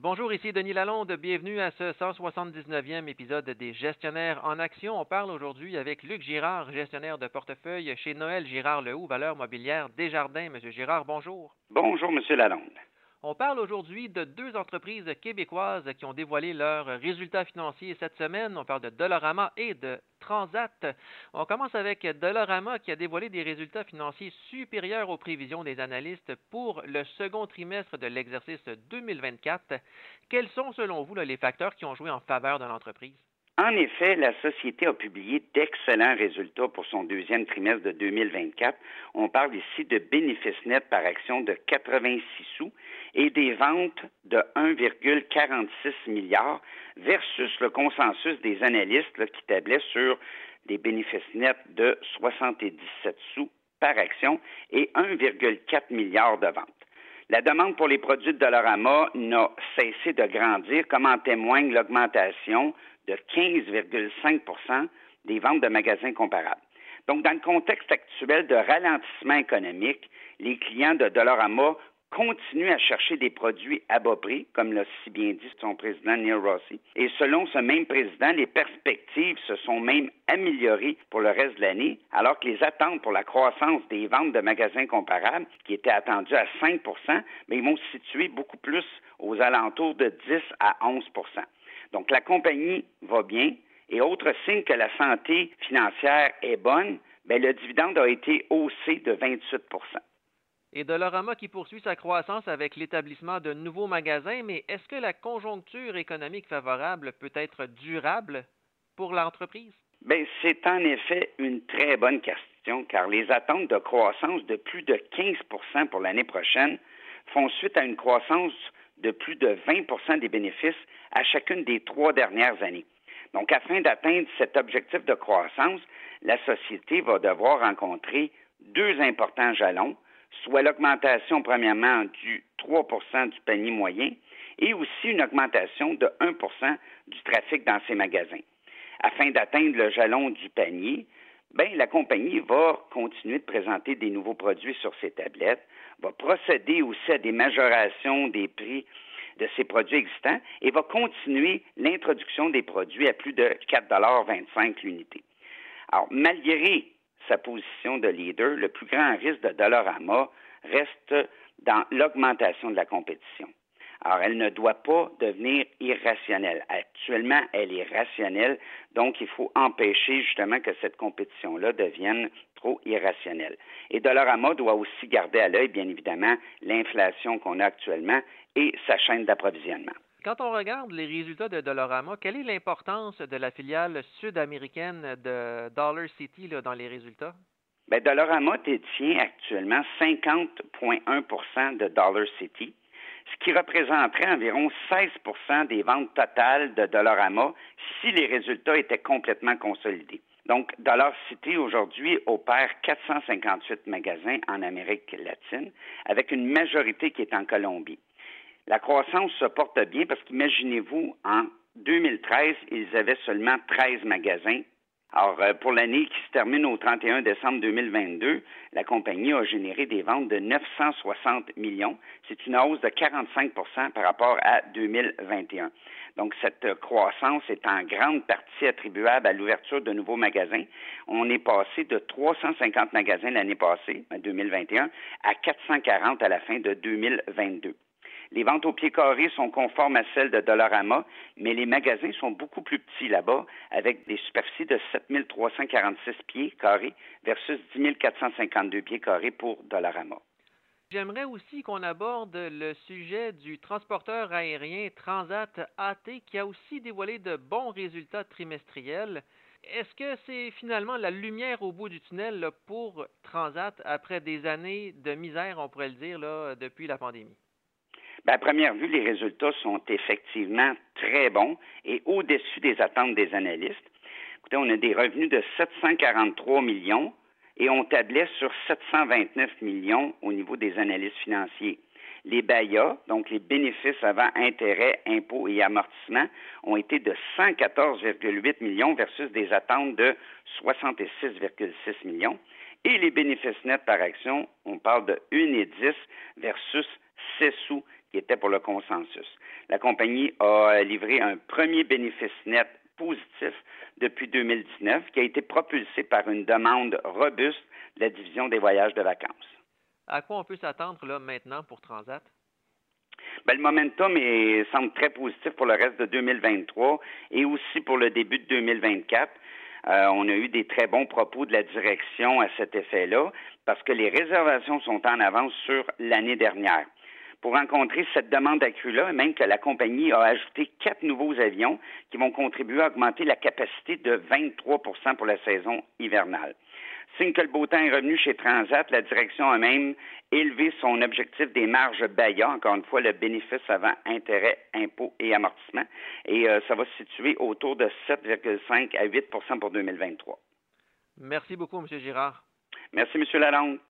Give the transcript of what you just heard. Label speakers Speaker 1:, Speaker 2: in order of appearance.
Speaker 1: Bonjour, ici Denis Lalonde. Bienvenue à ce 179e épisode des Gestionnaires en action. On parle aujourd'hui avec Luc Girard, gestionnaire de portefeuille chez Noël Girard Lehoux, valeur mobilière Desjardins. Monsieur Girard, bonjour.
Speaker 2: Bonjour, Monsieur Lalonde.
Speaker 1: On parle aujourd'hui de deux entreprises québécoises qui ont dévoilé leurs résultats financiers cette semaine. On parle de Dolorama et de Transat. On commence avec Dolorama qui a dévoilé des résultats financiers supérieurs aux prévisions des analystes pour le second trimestre de l'exercice 2024. Quels sont selon vous les facteurs qui ont joué en faveur de l'entreprise?
Speaker 2: En effet, la société a publié d'excellents résultats pour son deuxième trimestre de 2024. On parle ici de bénéfices nets par action de 86 sous et des ventes de 1,46 milliard versus le consensus des analystes qui tablait sur des bénéfices nets de 77 sous par action et 1,4 milliard de ventes. La demande pour les produits de Dollarama n'a cessé de grandir, comme en témoigne l'augmentation de 15,5% des ventes de magasins comparables. Donc, dans le contexte actuel de ralentissement économique, les clients de Dollarama continuent à chercher des produits à bas prix, comme l'a si bien dit son président Neil Rossi. Et selon ce même président, les perspectives se sont même améliorées pour le reste de l'année, alors que les attentes pour la croissance des ventes de magasins comparables, qui étaient attendues à 5 mais ils vont se situer beaucoup plus aux alentours de 10 à 11 donc, la compagnie va bien. Et autre signe que la santé financière est bonne, bien, le dividende a été haussé de 28%
Speaker 1: et Dolorama qui poursuit sa croissance avec l'établissement de nouveaux magasins, mais est-ce que la conjoncture économique favorable peut être durable pour l'entreprise?
Speaker 2: Bien, c'est en effet une très bonne question, car les attentes de croissance de plus de 15% pour l'année prochaine font suite à une croissance de plus de 20% des bénéfices à chacune des trois dernières années. Donc, afin d'atteindre cet objectif de croissance, la société va devoir rencontrer deux importants jalons, soit l'augmentation, premièrement, du 3% du panier moyen et aussi une augmentation de 1% du trafic dans ses magasins. Afin d'atteindre le jalon du panier, ben, la compagnie va continuer de présenter des nouveaux produits sur ses tablettes, va procéder aussi à des majorations des prix de ses produits existants et va continuer l'introduction des produits à plus de 4,25 l'unité. Alors, malgré sa position de leader, le plus grand risque de Dollarama reste dans l'augmentation de la compétition. Alors, elle ne doit pas devenir irrationnelle. Actuellement, elle est rationnelle, donc il faut empêcher justement que cette compétition-là devienne trop irrationnelle. Et Dollarama doit aussi garder à l'œil, bien évidemment, l'inflation qu'on a actuellement et sa chaîne d'approvisionnement.
Speaker 1: Quand on regarde les résultats de Dollarama, quelle est l'importance de la filiale sud-américaine de Dollar City dans les résultats?
Speaker 2: Bien, Dollarama détient actuellement 50,1% de Dollar City ce qui représenterait environ 16% des ventes totales de Dollarama si les résultats étaient complètement consolidés. Donc, Dollar City aujourd'hui opère 458 magasins en Amérique latine, avec une majorité qui est en Colombie. La croissance se porte bien parce qu'imaginez-vous, en 2013, ils avaient seulement 13 magasins alors, euh, pour l'année qui se termine au 31 décembre 2022, la compagnie a généré des ventes de 960 millions. C'est une hausse de 45% par rapport à 2021. Donc, cette croissance est en grande partie attribuable à l'ouverture de nouveaux magasins. On est passé de 350 magasins l'année passée, en 2021, à 440 à la fin de 2022. Les ventes au pied carré sont conformes à celles de Dollarama, mais les magasins sont beaucoup plus petits là-bas, avec des superficies de 7 346 pieds carrés versus 10 452 pieds carrés pour Dollarama.
Speaker 1: J'aimerais aussi qu'on aborde le sujet du transporteur aérien Transat AT qui a aussi dévoilé de bons résultats trimestriels. Est-ce que c'est finalement la lumière au bout du tunnel pour Transat après des années de misère, on pourrait le dire, depuis la pandémie?
Speaker 2: Ben, à première vue, les résultats sont effectivement très bons et au-dessus des attentes des analystes. Écoutez, on a des revenus de 743 millions et on tablait sur 729 millions au niveau des analystes financiers. Les BAYA, donc les bénéfices avant intérêts, impôts et amortissements, ont été de 114,8 millions versus des attentes de 66,6 millions. Et les bénéfices nets par action, on parle de 1,10 versus 6 sous qui était pour le consensus. La compagnie a livré un premier bénéfice net positif depuis 2019 qui a été propulsé par une demande robuste de la division des voyages de vacances.
Speaker 1: À quoi on peut s'attendre là maintenant pour Transat?
Speaker 2: Ben, le momentum semble très positif pour le reste de 2023 et aussi pour le début de 2024. Euh, on a eu des très bons propos de la direction à cet effet-là parce que les réservations sont en avance sur l'année dernière. Pour rencontrer cette demande accrue-là, même que la compagnie a ajouté quatre nouveaux avions qui vont contribuer à augmenter la capacité de 23% pour la saison hivernale. Signe que le beau temps est revenu chez Transat, la direction a même élevé son objectif des marges BAYA, encore une fois, le bénéfice avant intérêt, impôts et amortissement, et euh, ça va se situer autour de 7,5 à 8% pour 2023.
Speaker 1: Merci beaucoup, M. Girard.
Speaker 2: Merci, M. Lalonde.